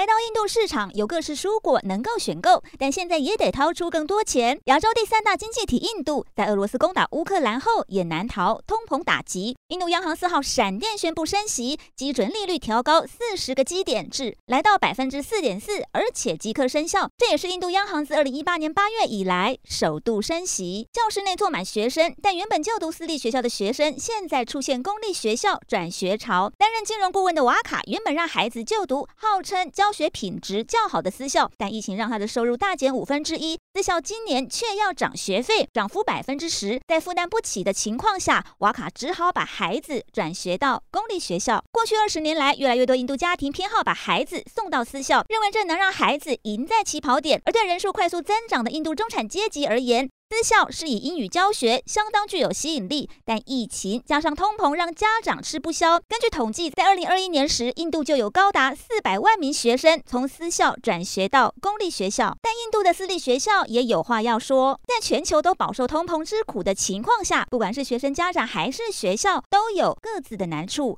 来到印度市场，有各式蔬果能够选购，但现在也得掏出更多钱。亚洲第三大经济体印度，在俄罗斯攻打乌克兰后，也难逃通膨打击。印度央行四号闪电宣布升息，基准利率调高四十个基点至来到百分之四点四，而且即刻生效。这也是印度央行自二零一八年八月以来首度升息。教室内坐满学生，但原本就读私立学校的学生，现在出现公立学校转学潮。担任金融顾问的瓦卡，原本让孩子就读，号称教教学品质较好的私校，但疫情让他的收入大减五分之一。私校今年却要涨学费，涨幅百分之十，在负担不起的情况下，瓦卡只好把孩子转学到公立学校。过去二十年来，越来越多印度家庭偏好把孩子送到私校，认为这能让孩子赢在起跑点。而对人数快速增长的印度中产阶级而言，私校是以英语教学，相当具有吸引力，但疫情加上通膨让家长吃不消。根据统计，在二零二一年时，印度就有高达四百万名学生从私校转学到公立学校。但印度的私立学校也有话要说，在全球都饱受通膨之苦的情况下，不管是学生家长还是学校，都有各自的难处。